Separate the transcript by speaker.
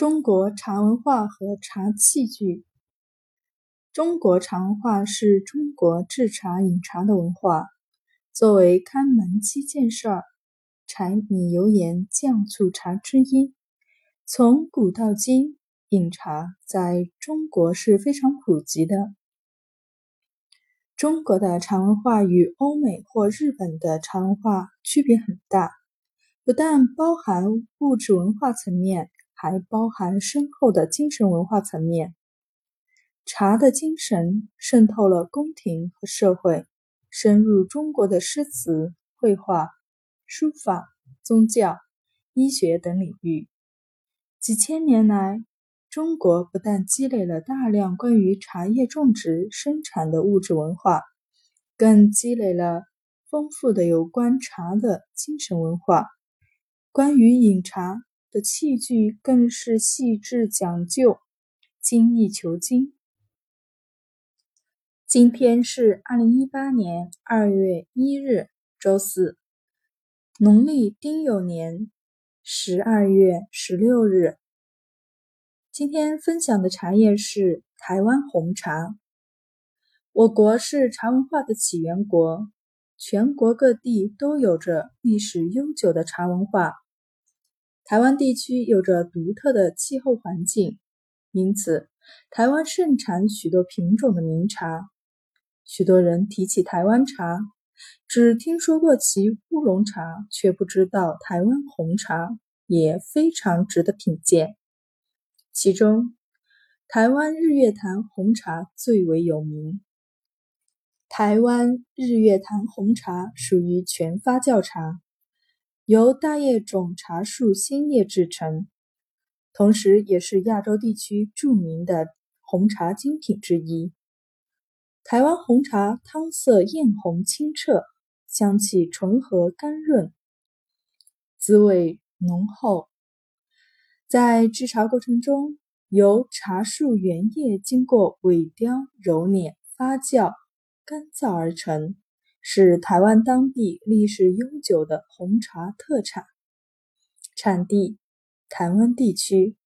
Speaker 1: 中国茶文化和茶器具。中国茶文化是中国制茶饮茶的文化。作为开门七件事儿，柴米油盐酱醋茶之一，从古到今，饮茶在中国是非常普及的。中国的茶文化与欧美或日本的茶文化区别很大，不但包含物质文化层面。还包含深厚的精神文化层面。茶的精神渗透了宫廷和社会，深入中国的诗词、绘画、书法、宗教、医学等领域。几千年来，中国不但积累了大量关于茶叶种植、生产的物质文化，更积累了丰富的有关茶的精神文化。关于饮茶。的器具更是细致讲究、精益求精。今天是二零一八年二月一日，周四，农历丁酉年十二月十六日。今天分享的茶叶是台湾红茶。我国是茶文化的起源国，全国各地都有着历史悠久的茶文化。台湾地区有着独特的气候环境，因此台湾盛产许多品种的名茶。许多人提起台湾茶，只听说过其乌龙茶，却不知道台湾红茶也非常值得品鉴。其中，台湾日月潭红茶最为有名。台湾日月潭红茶属于全发酵茶。由大叶种茶树新叶制成，同时也是亚洲地区著名的红茶精品之一。台湾红茶汤色艳红清澈，香气醇和甘润，滋味浓厚。在制茶过程中，由茶树原叶经过萎凋、揉捻、发酵、干燥而成。是台湾当地历史悠久的红茶特产，产地台湾地区。